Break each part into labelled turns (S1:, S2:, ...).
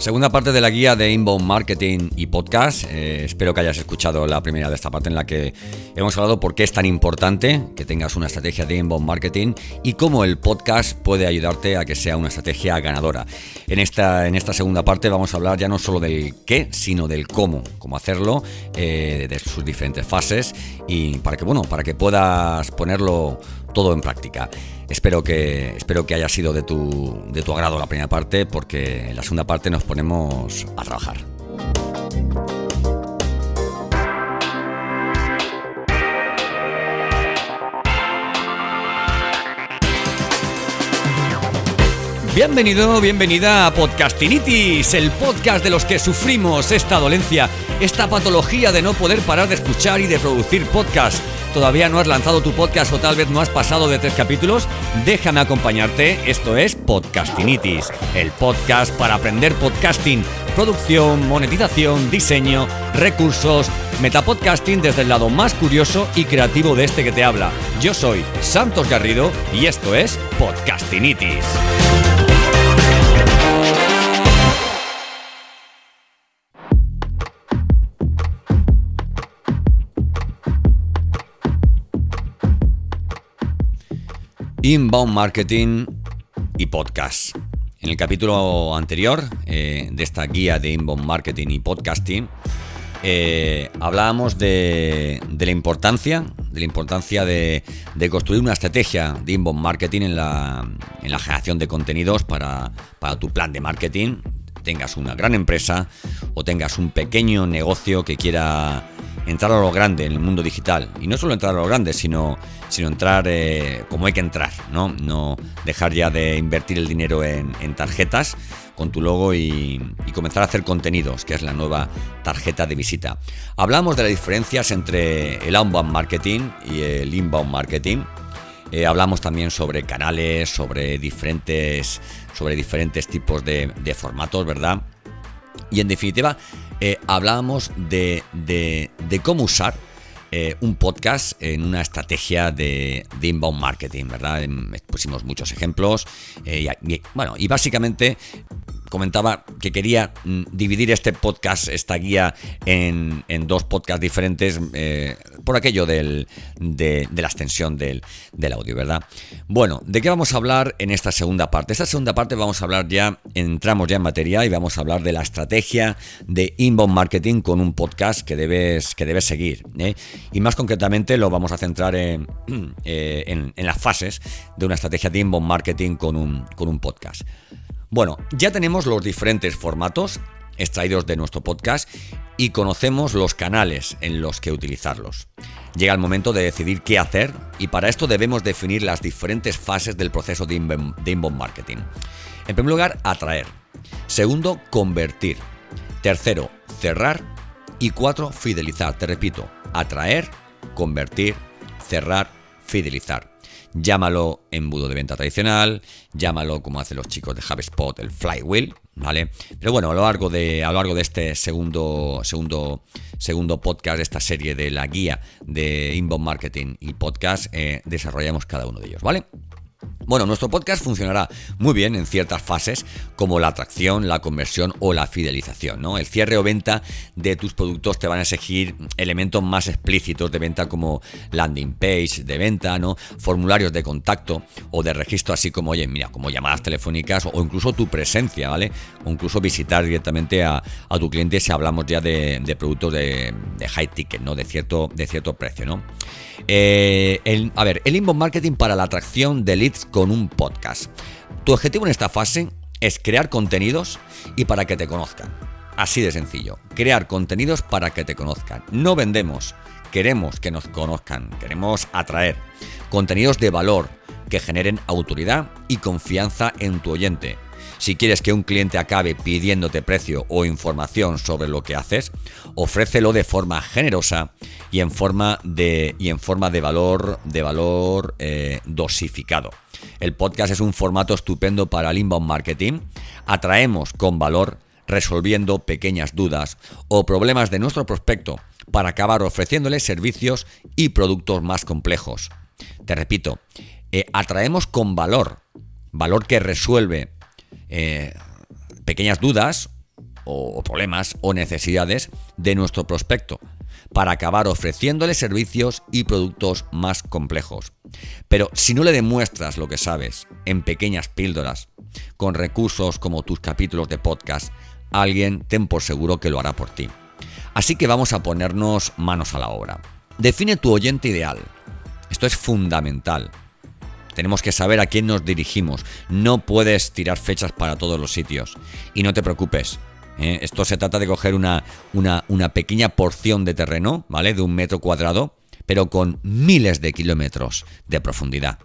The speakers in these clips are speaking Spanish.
S1: Segunda parte de la guía de Inbound Marketing y Podcast. Eh, espero que hayas escuchado la primera de esta parte en la que hemos hablado por qué es tan importante que tengas una estrategia de Inbound Marketing y cómo el podcast puede ayudarte a que sea una estrategia ganadora. En esta, en esta segunda parte vamos a hablar ya no solo del qué, sino del cómo, cómo hacerlo, eh, de sus diferentes fases y para que, bueno, para que puedas ponerlo todo en práctica. Espero que, espero que haya sido de tu, de tu agrado la primera parte, porque en la segunda parte nos ponemos a trabajar. Bienvenido, bienvenida a Podcastinitis, el podcast de los que sufrimos esta dolencia, esta patología de no poder parar de escuchar y de producir podcast todavía no has lanzado tu podcast o tal vez no has pasado de tres capítulos, déjame acompañarte. Esto es Podcastinitis, el podcast para aprender podcasting, producción, monetización, diseño, recursos, metapodcasting desde el lado más curioso y creativo de este que te habla. Yo soy Santos Garrido y esto es Podcastinitis. Inbound Marketing y Podcast. En el capítulo anterior eh, de esta guía de Inbound Marketing y Podcasting, eh, hablábamos de, la importancia, de la importancia de, construir una estrategia de inbound marketing en la, generación de contenidos para, para, tu plan de marketing. Tengas una gran empresa o tengas un pequeño negocio que quiera entrar a lo grande en el mundo digital. Y no solo entrar a lo grande, sino, sino entrar eh, como hay que entrar, ¿no? No dejar ya de invertir el dinero en, tarjetas con tu logo y, comenzar a hacer contenidos, que es la nueva tarjeta de visita. Hablamos de las diferencias entre el outbound marketing y el inbound marketing. Eh, hablamos también sobre canales, sobre diferentes, sobre diferentes tipos de, de formatos, ¿verdad? Y en definitiva, eh, hablábamos de, cómo usar eh, un podcast en una estrategia de, inbound marketing, ¿verdad? Pusimos muchos ejemplos. Eh, bueno, y básicamente comentaba que quería mm, dividir este podcast, esta guía, en, dos podcasts diferentes eh, por aquello de, la extensión del, audio, ¿verdad? Bueno, ¿de qué vamos a hablar en esta segunda parte? Esta segunda parte vamos a hablar ya, entramos ya en materia y vamos a hablar de la estrategia de inbound marketing con un podcast que debes, que debes seguir. ¿eh? Y más concretamente lo vamos a centrar en, eh, en, en, las fases de una estrategia de inbound marketing con un, con un podcast. Bueno, ya tenemos los diferentes formatos extraídos de nuestro podcast y conocemos los canales en los que utilizarlos. Llega el momento de decidir qué hacer y para esto debemos definir las diferentes fases del proceso de inbound marketing. En primer lugar, atraer. Segundo, convertir. Tercero, cerrar. Y cuatro, fidelizar. Te repito, atraer, convertir, cerrar, fidelizar. Llámalo embudo de venta tradicional, llámalo como hacen los chicos de HubSpot, el flywheel, ¿vale? Pero bueno, a lo largo de, a lo largo de este segundo, segundo, segundo podcast, de esta serie de la guía de inbound marketing y podcast, eh, desarrollamos cada uno de ellos, ¿vale? Bueno, nuestro podcast funcionará muy bien en ciertas fases como la atracción, la conversión o la fidelización. ¿no? El cierre o venta de tus productos te van a exigir elementos más explícitos de venta como landing page de venta, ¿no? formularios de contacto o de registro, así como, oye, mira, como llamadas telefónicas o incluso tu presencia, ¿vale? O incluso visitar directamente a, tu cliente si hablamos ya de, productos de, high ticket, ¿no? De cierto, de cierto precio, ¿no? Eh, a ver, el inbound marketing para la atracción de leads con un podcast. Tu objetivo en esta fase es crear contenidos y para que te conozcan. Así de sencillo. Crear contenidos para que te conozcan. No vendemos, queremos que nos conozcan, queremos atraer contenidos de valor que generen autoridad y confianza en tu oyente si quieres que un cliente acabe pidiéndote precio o información sobre lo que haces, ofrécelo de forma generosa y en forma de, y en forma de valor, de valor eh, dosificado. El podcast es un formato estupendo para el inbound marketing. Atraemos con valor resolviendo pequeñas dudas o problemas de nuestro prospecto para acabar ofreciéndole servicios y productos más complejos. Te repito, eh, atraemos con valor, valor que resuelve eh, pequeñas dudas o problemas o necesidades de nuestro prospecto para acabar ofreciéndole servicios y productos más complejos. Pero si no le demuestras lo que sabes en pequeñas píldoras, con recursos como tus capítulos de podcast, alguien ten por seguro que lo hará por ti. Así que vamos a ponernos manos a la obra. Define tu oyente ideal. Esto es fundamental. Tenemos que saber a quién nos dirigimos. No puedes tirar fechas para todos los sitios. Y no te preocupes. ¿eh? Esto se trata de coger una, una, pequeña porción de terreno, ¿vale? De un metro cuadrado, pero con miles de kilómetros de profundidad.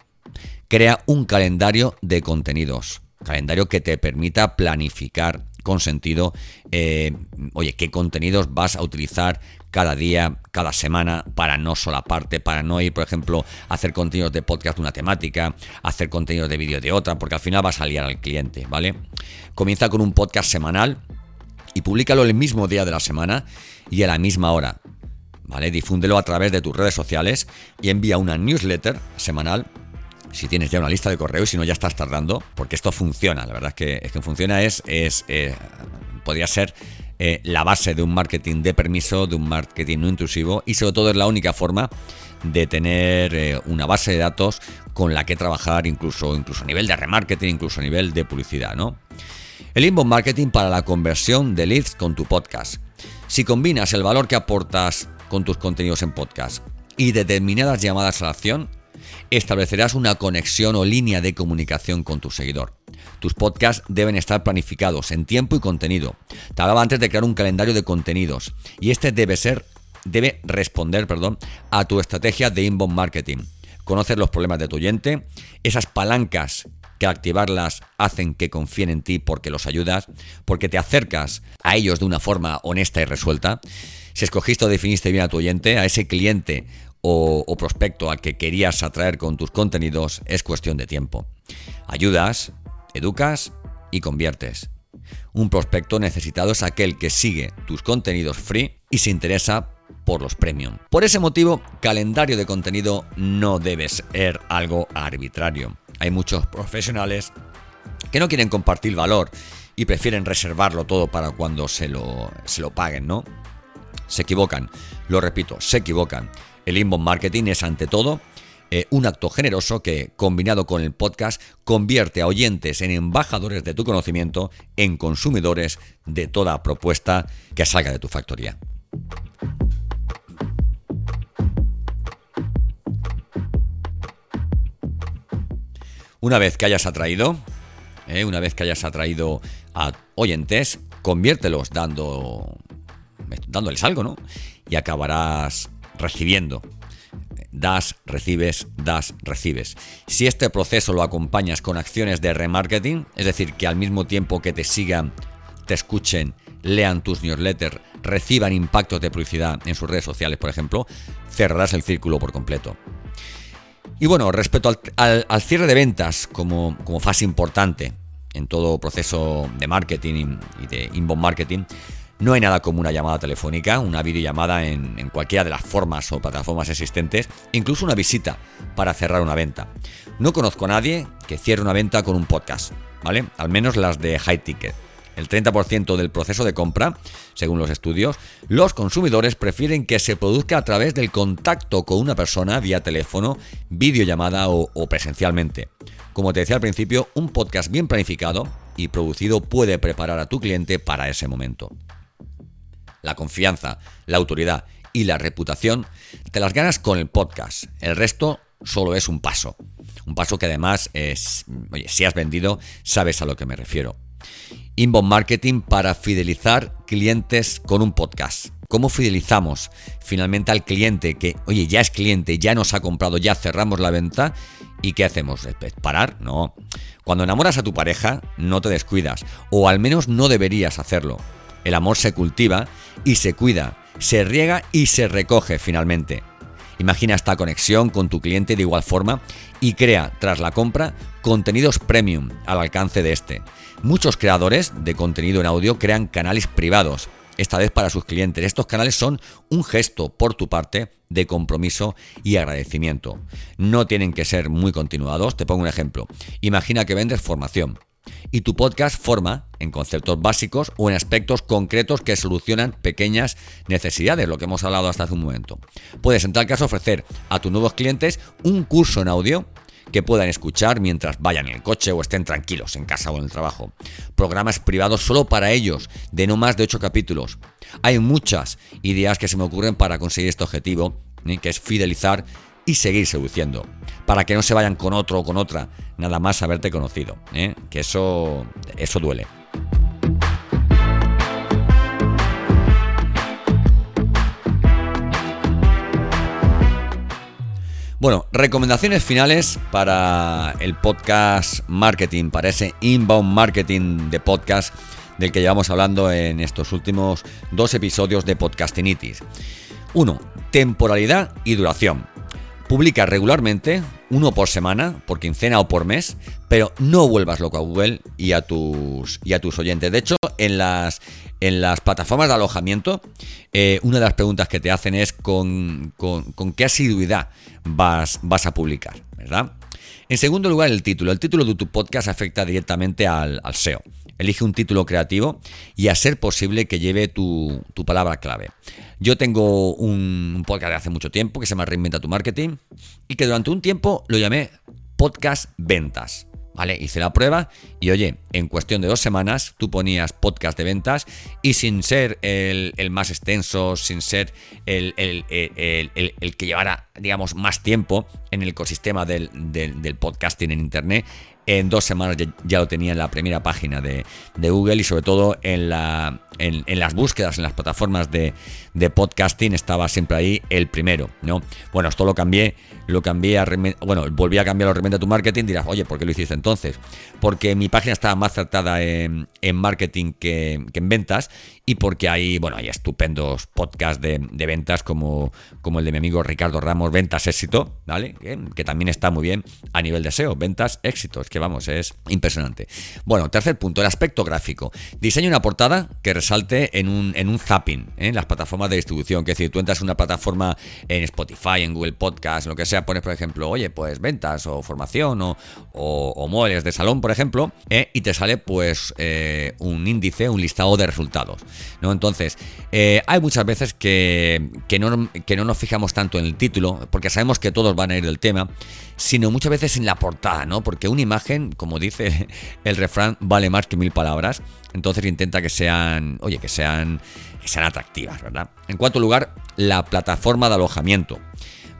S1: Crea un calendario de contenidos. Calendario que te permita planificar con sentido, eh, oye, qué contenidos vas a utilizar cada día, cada semana, para no solaparte, para no ir, por ejemplo, hacer contenidos de podcast de una temática, hacer contenidos de vídeo de otra, porque al final vas a liar al cliente, ¿vale? Comienza con un podcast semanal y públicalo el mismo día de la semana y a la misma hora. ¿Vale? Difúndelo a través de tus redes sociales y envía una newsletter semanal si tienes ya una lista de correos, si no ya estás tardando, porque esto funciona, la verdad es que, es que funciona, es, es eh, podría ser eh, la base de un marketing de permiso, de un marketing no intrusivo y sobre todo es la única forma de tener eh, una base de datos con la que trabajar incluso, incluso a nivel de remarketing, incluso a nivel de publicidad, ¿no? El inbound marketing para la conversión de leads con tu podcast. Si combinas el valor que aportas con tus contenidos en podcast y determinadas llamadas a la acción, establecerás una conexión o línea de comunicación con tu seguidor. Tus podcasts deben estar planificados en tiempo y contenido. Te hablaba antes de crear un calendario de contenidos y este debe ser debe responder, perdón, a tu estrategia de inbound marketing. Conocer los problemas de tu oyente, esas palancas que activarlas hacen que confíen en ti porque los ayudas, porque te acercas a ellos de una forma honesta y resuelta. Si escogiste o definiste bien a tu oyente, a ese cliente o, prospecto al que querías atraer con tus contenidos es cuestión de tiempo. Ayudas, educas y conviertes. Un prospecto necesitado es aquel que sigue tus contenidos free y se interesa por los premium. Por ese motivo, calendario de contenido no debe ser algo arbitrario. Hay muchos profesionales que no quieren compartir valor y prefieren reservarlo todo para cuando se lo, se lo paguen, ¿no? Se equivocan, lo repito, se equivocan. El inbound marketing es ante todo eh, un acto generoso que, combinado con el podcast, convierte a oyentes en embajadores de tu conocimiento, en consumidores de toda propuesta que salga de tu factoría. Una vez que hayas atraído, eh, una vez que hayas atraído a oyentes, conviértelos dando, dándoles algo, ¿no? Y acabarás recibiendo. Das, recibes, das, recibes. Si este proceso lo acompañas con acciones de remarketing, es decir, que al mismo tiempo que te sigan, te escuchen, lean tus newsletters, reciban impactos de publicidad en sus redes sociales, por ejemplo, cerrarás el círculo por completo. Y bueno, respecto al, cierre de ventas como, como, fase importante en todo proceso de marketing y de inbound marketing, no hay nada como una llamada telefónica, una videollamada en, cualquiera de las formas o plataformas existentes, incluso una visita para cerrar una venta. No conozco a nadie que cierre una venta con un podcast, ¿vale? Al menos las de high ticket. El 30% del proceso de compra, según los estudios, los consumidores prefieren que se produzca a través del contacto con una persona vía teléfono, videollamada o presencialmente. Como te decía al principio, un podcast bien planificado y producido puede preparar a tu cliente para ese momento la confianza, la autoridad y la reputación, te las ganas con el podcast. El resto solo es un paso. Un paso que además es, oye, si has vendido, sabes a lo que me refiero. Inbound Marketing para fidelizar clientes con un podcast. ¿Cómo fidelizamos finalmente al cliente que, oye, ya es cliente, ya nos ha comprado, ya cerramos la venta? ¿Y qué hacemos? ¿Parar? No. Cuando enamoras a tu pareja, no te descuidas, o al menos no deberías hacerlo. El amor se cultiva y se cuida, se riega y se recoge finalmente. Imagina esta conexión con tu cliente de igual forma y crea, tras la compra, contenidos premium al alcance de este. Muchos creadores de contenido en audio crean canales privados, esta vez para sus clientes. Estos canales son un gesto por tu parte de compromiso y agradecimiento. No tienen que ser muy continuados. Te pongo un ejemplo. Imagina que vendes formación y tu podcast forma en conceptos básicos o en aspectos concretos que solucionan pequeñas necesidades, lo que hemos hablado hasta hace un momento. Puedes en tal caso ofrecer a tus nuevos clientes un curso en audio que puedan escuchar mientras vayan en el coche o estén tranquilos en casa o en el trabajo. Programas privados solo para ellos, de no más de 8 capítulos. Hay muchas ideas que se me ocurren para conseguir este objetivo, ¿eh? que es fidelizar y seguir seduciendo. Para que no se vayan con otro o con otra, nada más haberte conocido. ¿eh? Que eso, eso duele. Bueno, recomendaciones finales para el podcast marketing, para ese inbound marketing de podcast del que llevamos hablando en estos últimos dos episodios de Podcastinitis. 1. Temporalidad y duración. Publica regularmente, uno por semana, por quincena o por mes, pero no vuelvas loco a Google y a tus, y a tus oyentes. De hecho, en las, en las plataformas de alojamiento, eh, una de las preguntas que te hacen es con, qué asiduidad vas, vas a publicar, ¿verdad? En segundo lugar, el título. El título de tu podcast afecta directamente al, al SEO. Elige un título creativo y a ser posible que lleve tu, palabra clave. Yo tengo un, podcast de hace mucho tiempo que se llama Reinventa tu Marketing y que durante un tiempo lo llamé Podcast Ventas. ¿Vale? Hice la prueba y oye, en cuestión de dos semanas tú ponías podcast de ventas y sin ser el, más extenso, sin ser el, que llevara, digamos, más tiempo en el ecosistema del, del podcasting en Internet, en dos semanas ya, lo tenía en la primera página de, Google y sobre todo en, la, en, las búsquedas en las plataformas de, podcasting estaba siempre ahí el primero, ¿no? Bueno, esto lo cambié, lo cambié a bueno, volví a cambiar de tu marketing, dirás, oye, ¿por qué lo hiciste entonces? Porque mi página estaba más tratada en, marketing que, en ventas y porque hay, bueno, hay estupendos podcasts de, ventas como, como el de mi amigo Ricardo Ramos, Ventas Éxito, ¿vale? Que, también está muy bien a nivel de SEO, ventas éxito que vamos, es impresionante. Bueno, tercer punto, el aspecto gráfico. Diseña una portada que resalte en un, en un zapping, ¿eh? en las plataformas de distribución. Que es decir, tú entras en una plataforma en Spotify, en Google Podcast, lo que sea, pones, por ejemplo, oye, pues ventas o formación o, o, muebles de salón, por ejemplo, ¿eh? y te sale pues eh, un índice, un listado de resultados. ¿no? Entonces, hay muchas veces que, que, no, que no nos fijamos tanto en el título, porque sabemos que todos van a ir del tema, sino muchas veces en la portada, ¿no? Porque una imagen, como dice el refrán, vale más que mil palabras. Entonces intenta que sean, oye, que sean, que sean atractivas, ¿verdad? En cuarto lugar, la plataforma de alojamiento.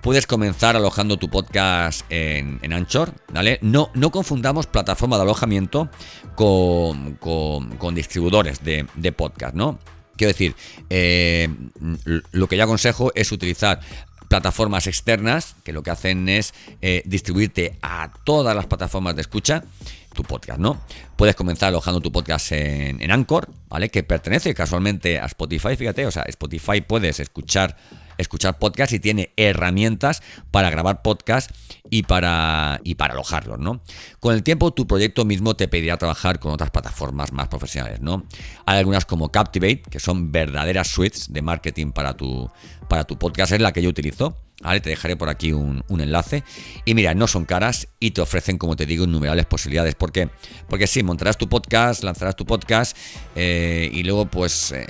S1: Puedes comenzar alojando tu podcast en, Anchor, ¿vale? No, no confundamos plataforma de alojamiento con, distribuidores de, podcast, ¿no? Quiero decir, eh, lo que yo aconsejo es utilizar plataformas externas que lo que hacen es eh, distribuirte a todas las plataformas de escucha tu podcast, ¿no? Puedes comenzar alojando tu podcast en, en Anchor, ¿vale? Que pertenece casualmente a Spotify, fíjate, o sea, Spotify puedes escuchar escuchar podcast y tiene herramientas para grabar podcast y para, y para alojarlos, ¿no? Con el tiempo tu proyecto mismo te pedirá trabajar con otras plataformas más profesionales, ¿no? Hay algunas como Captivate, que son verdaderas suites de marketing para tu, para tu podcast, es la que yo utilizo. ¿Vale? Te dejaré por aquí un, enlace. Y mira, no son caras y te ofrecen, como te digo, innumerables posibilidades. ¿Por qué? Porque sí, montarás tu podcast, lanzarás tu podcast eh, y luego, pues, eh,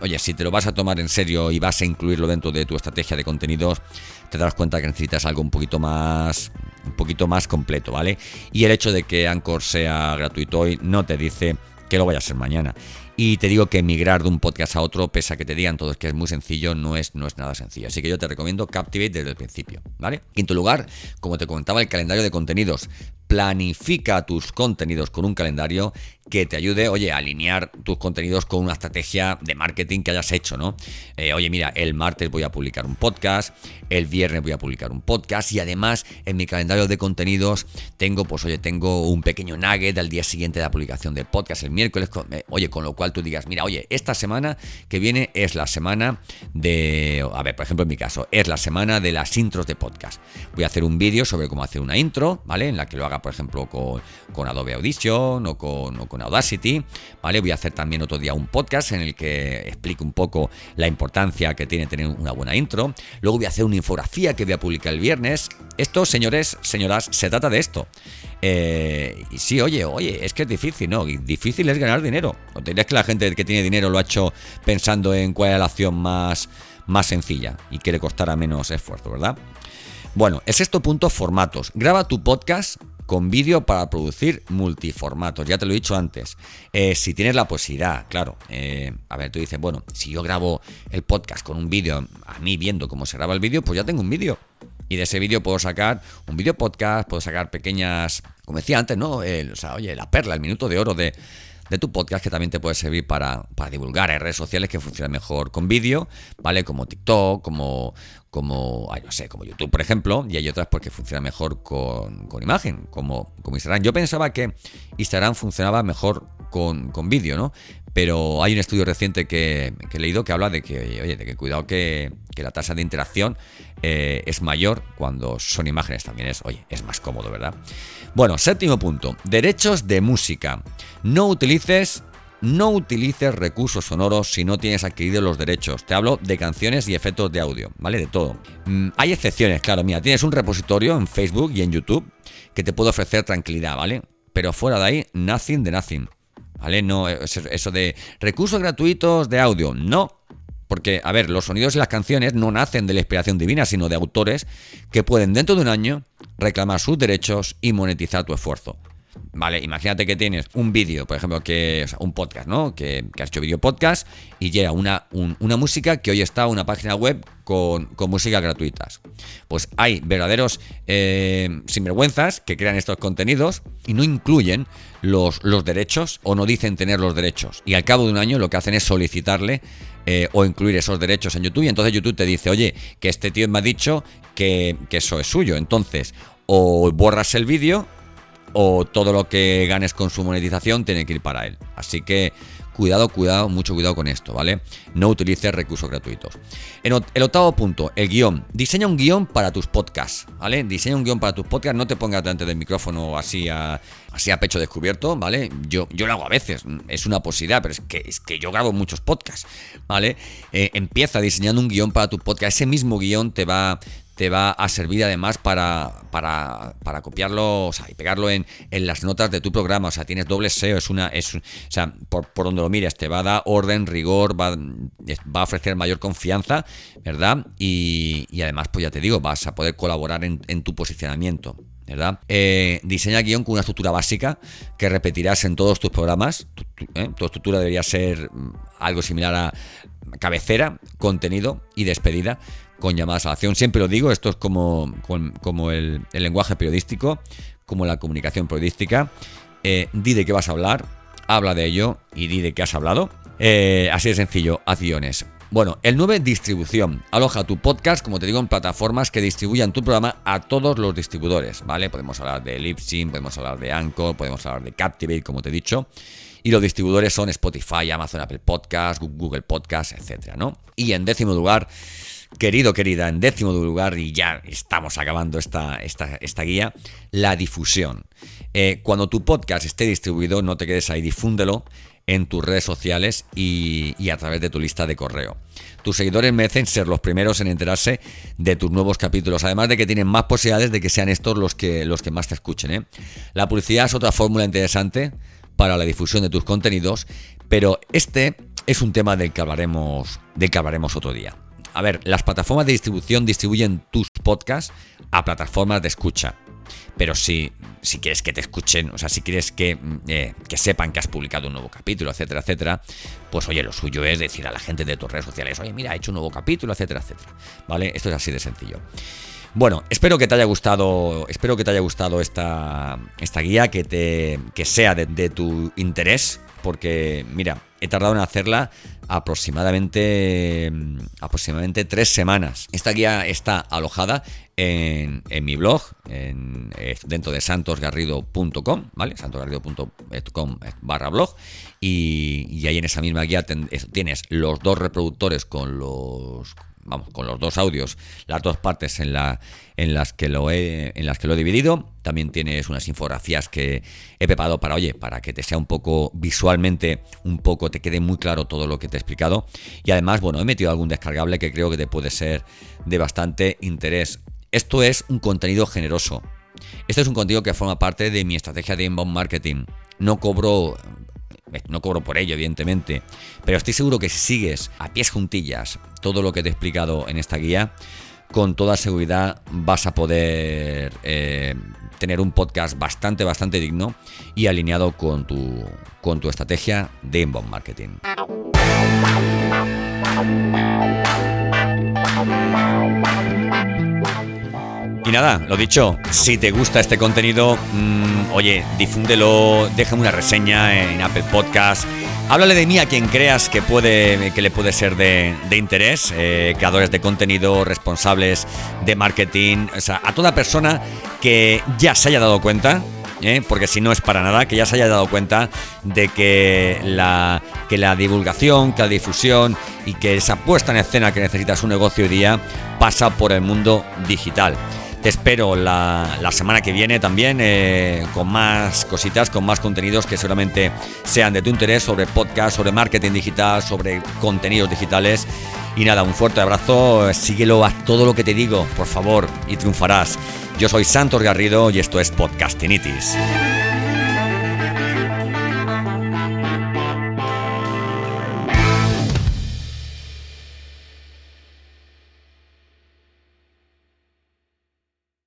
S1: oye, si te lo vas a tomar en serio y vas a incluirlo dentro de tu estrategia de contenidos, te darás cuenta que necesitas algo un poquito más un poquito más completo, ¿vale? Y el hecho de que Anchor sea gratuito hoy no te dice que lo vaya a ser mañana. Y te digo que migrar de un podcast a otro, pese a que te digan todos que es muy sencillo, no es, no es nada sencillo. Así que yo te recomiendo Captivate desde el principio, ¿vale? Quinto lugar, como te comentaba, el calendario de contenidos planifica tus contenidos con un calendario que te ayude, oye, a alinear tus contenidos con una estrategia de marketing que hayas hecho, ¿no? Eh, oye, mira, el martes voy a publicar un podcast, el viernes voy a publicar un podcast y además en mi calendario de contenidos tengo, pues, oye, tengo un pequeño nugget al día siguiente de la publicación del podcast, el miércoles, eh, oye, con lo cual tú digas, mira, oye, esta semana que viene es la semana de, a ver, por ejemplo, en mi caso, es la semana de las intros de podcast. Voy a hacer un vídeo sobre cómo hacer una intro, ¿vale? En la que lo haga por ejemplo, con, Adobe Audition o con, con, Audacity, ¿vale? Voy a hacer también otro día un podcast en el que explico un poco la importancia que tiene tener una buena intro. Luego voy a hacer una infografía que voy a publicar el viernes. Esto, señores, señoras, se trata de esto. Eh, y sí, oye, oye, es que es difícil, ¿no? Difícil es ganar dinero. ¿O dirías que la gente que tiene dinero lo ha hecho pensando en cuál es la acción más, más sencilla y que le costara menos esfuerzo, ¿verdad? Bueno, el sexto punto, formatos. Graba tu podcast con vídeo para producir multiformatos. Ya te lo he dicho antes. Eh, si tienes la posibilidad, claro. Eh, a ver, tú dices, bueno, si yo grabo el podcast con un vídeo, a mí viendo cómo se graba el vídeo, pues ya tengo un vídeo. Y de ese vídeo puedo sacar un vídeo podcast, puedo sacar pequeñas, como decía antes, ¿no? o sea, oye, la perla, el minuto de oro de, de tu podcast que también te puede servir para, para divulgar en redes sociales que funcionan mejor con vídeo, ¿vale? Como TikTok, como, como, no sé, como YouTube, por ejemplo, y hay otras porque funciona mejor con, con imagen, como, como Instagram. Yo pensaba que Instagram funcionaba mejor con, con vídeo, ¿no? Pero hay un estudio reciente que, he leído que habla de que, oye, de que cuidado que, la tasa de interacción eh, es mayor cuando son imágenes también es, oye, es más cómodo, ¿verdad? Bueno, séptimo punto, derechos de música. No utilices no utilices recursos sonoros si no tienes adquiridos los derechos. Te hablo de canciones y efectos de audio, ¿vale? De todo. Mm, hay excepciones, claro, mira, tienes un repositorio en Facebook y en YouTube que te puede ofrecer tranquilidad, ¿vale? Pero fuera de ahí, nothing de nothing. ¿Vale? No, eso de recursos gratuitos de audio, no. Porque, a ver, los sonidos y las canciones no nacen de la inspiración divina, sino de autores que pueden dentro de un año reclamar sus derechos y monetizar tu esfuerzo. Vale, imagínate que tienes un vídeo, por ejemplo, que, un podcast, ¿no? Que, has hecho vídeo podcast y llega una, una música que hoy está una página web con, con músicas gratuitas. Pues hay verdaderos eh, sinvergüenzas que crean estos contenidos y no incluyen los, los derechos o no dicen tener los derechos. Y al cabo de un año lo que hacen es solicitarle eh, o incluir esos derechos en YouTube y entonces YouTube te dice, oye, que este tío me ha dicho que, que eso es suyo. Entonces, o borras el vídeo o todo lo que ganes con su monetización tiene que ir para él. Así que cuidado, cuidado, mucho cuidado con esto, ¿vale? No utilices recursos gratuitos. el octavo punto, el guion. Diseña un guion para tus podcasts, ¿vale? Diseña un guion para tus podcasts, no te pongas delante del micrófono así a, así a pecho descubierto, ¿vale? Yo, yo lo hago a veces, es una posibilidad, pero es que, es que yo grabo muchos podcasts, ¿vale? Eh, empieza diseñando un guion para tu podcast, ese mismo guion te va, te va a servir además para, para, para copiarlo y pegarlo en, en, las notas de tu programa. O sea, tienes doble SEO, es una. Es, o sea, por, donde lo mires, te va a dar orden, rigor, va, va a ofrecer mayor confianza, ¿verdad? Y, y, además, pues ya te digo, vas a poder colaborar en, tu posicionamiento. ¿verdad? Eh, diseña guion con una estructura básica que repetirás en todos tus programas. ¿eh? Tu, estructura debería ser mm, algo similar a cabecera, contenido y despedida con llamadas a la acción. Siempre lo digo, esto es como, como el, lenguaje periodístico, como la comunicación periodística. Eh, di de qué vas a hablar, habla de ello y di de qué has hablado. Eh, así de sencillo, haz guiones. Bueno, el 9, distribución. Aloja tu podcast, como te digo, en plataformas que distribuyan tu programa a todos los distribuidores, ¿vale? Podemos hablar de Libsyn, podemos hablar de Anchor, podemos hablar de Captivate, como te he dicho. Y los distribuidores son Spotify, Amazon, Apple Podcast, Google Podcast, etcétera, ¿no? Y en décimo lugar, Querido, querida, en décimo lugar, y ya estamos acabando esta, esta, guía, la difusión. Eh, cuando tu podcast esté distribuido, no te quedes ahí, difúndelo en tus redes sociales y, a través de tu lista de correo. Tus seguidores merecen ser los primeros en enterarse de tus nuevos capítulos, además de que tienen más posibilidades de que sean estos los que, los que más te escuchen. ¿eh? La publicidad es otra fórmula interesante para la difusión de tus contenidos, pero este es un tema del que hablaremos, del que hablaremos otro día a ver, las plataformas de distribución distribuyen tus podcasts a plataformas de escucha. Pero si, si quieres que te escuchen, o sea, si quieres que, mm, eh, que sepan que has publicado un nuevo capítulo, etcétera, etcétera, pues oye, lo suyo es decir a la gente de tus redes sociales, oye, mira, he hecho un nuevo capítulo, etcétera, etcétera. ¿Vale? Esto es así de sencillo. Bueno, espero que te haya gustado, espero que te haya gustado esta, esta guía, que, te, que sea de tu interés, porque mira, he tardado en hacerla aproximadamente, aproximadamente tres semanas. Esta guía está alojada en, mi blog, en, dentro de santosgarrido.com, ¿vale? santosgarrido.com barra blog. Y, y, ahí en esa misma guía tienes los dos reproductores con los vamos, con los dos audios, las dos partes en, la, en, las que lo he, en las que lo he dividido. También tienes unas infografías que he preparado para, oye, para que te sea un poco visualmente, un poco, te quede muy claro todo lo que te he explicado. Y además, bueno, he metido algún descargable que creo que te puede ser de bastante interés. Esto es un contenido generoso. Este es un contenido que forma parte de mi estrategia de inbound marketing. No cobro no cobro por ello, evidentemente, pero estoy seguro que si sigues a pies juntillas todo lo que te he explicado en esta guía, con toda seguridad vas a poder eh, tener un podcast bastante, bastante digno y alineado con tu, con tu estrategia de inbound marketing. Y nada, lo dicho, si te gusta este contenido, mm, oye, difúndelo, déjame una reseña en Apple Podcast. Háblale de mí a quien creas que, puede, que le puede ser de, interés, eh, creadores de contenido, responsables de marketing, o sea, a toda persona que ya se haya dado cuenta ¿eh? porque si no es para nada, que ya se haya dado cuenta de que la, que la divulgación, que la difusión y que esa puesta en escena que necesita su negocio hoy día pasa por el mundo digital. Te espero la, semana que viene también eh, con más cositas, con más contenidos que seguramente sean de tu interés sobre podcast, sobre marketing digital, sobre contenidos digitales. Y nada, un fuerte abrazo, síguelo a todo lo que te digo, por favor, y triunfarás. Yo soy Santos Garrido y esto es Podcastinitis.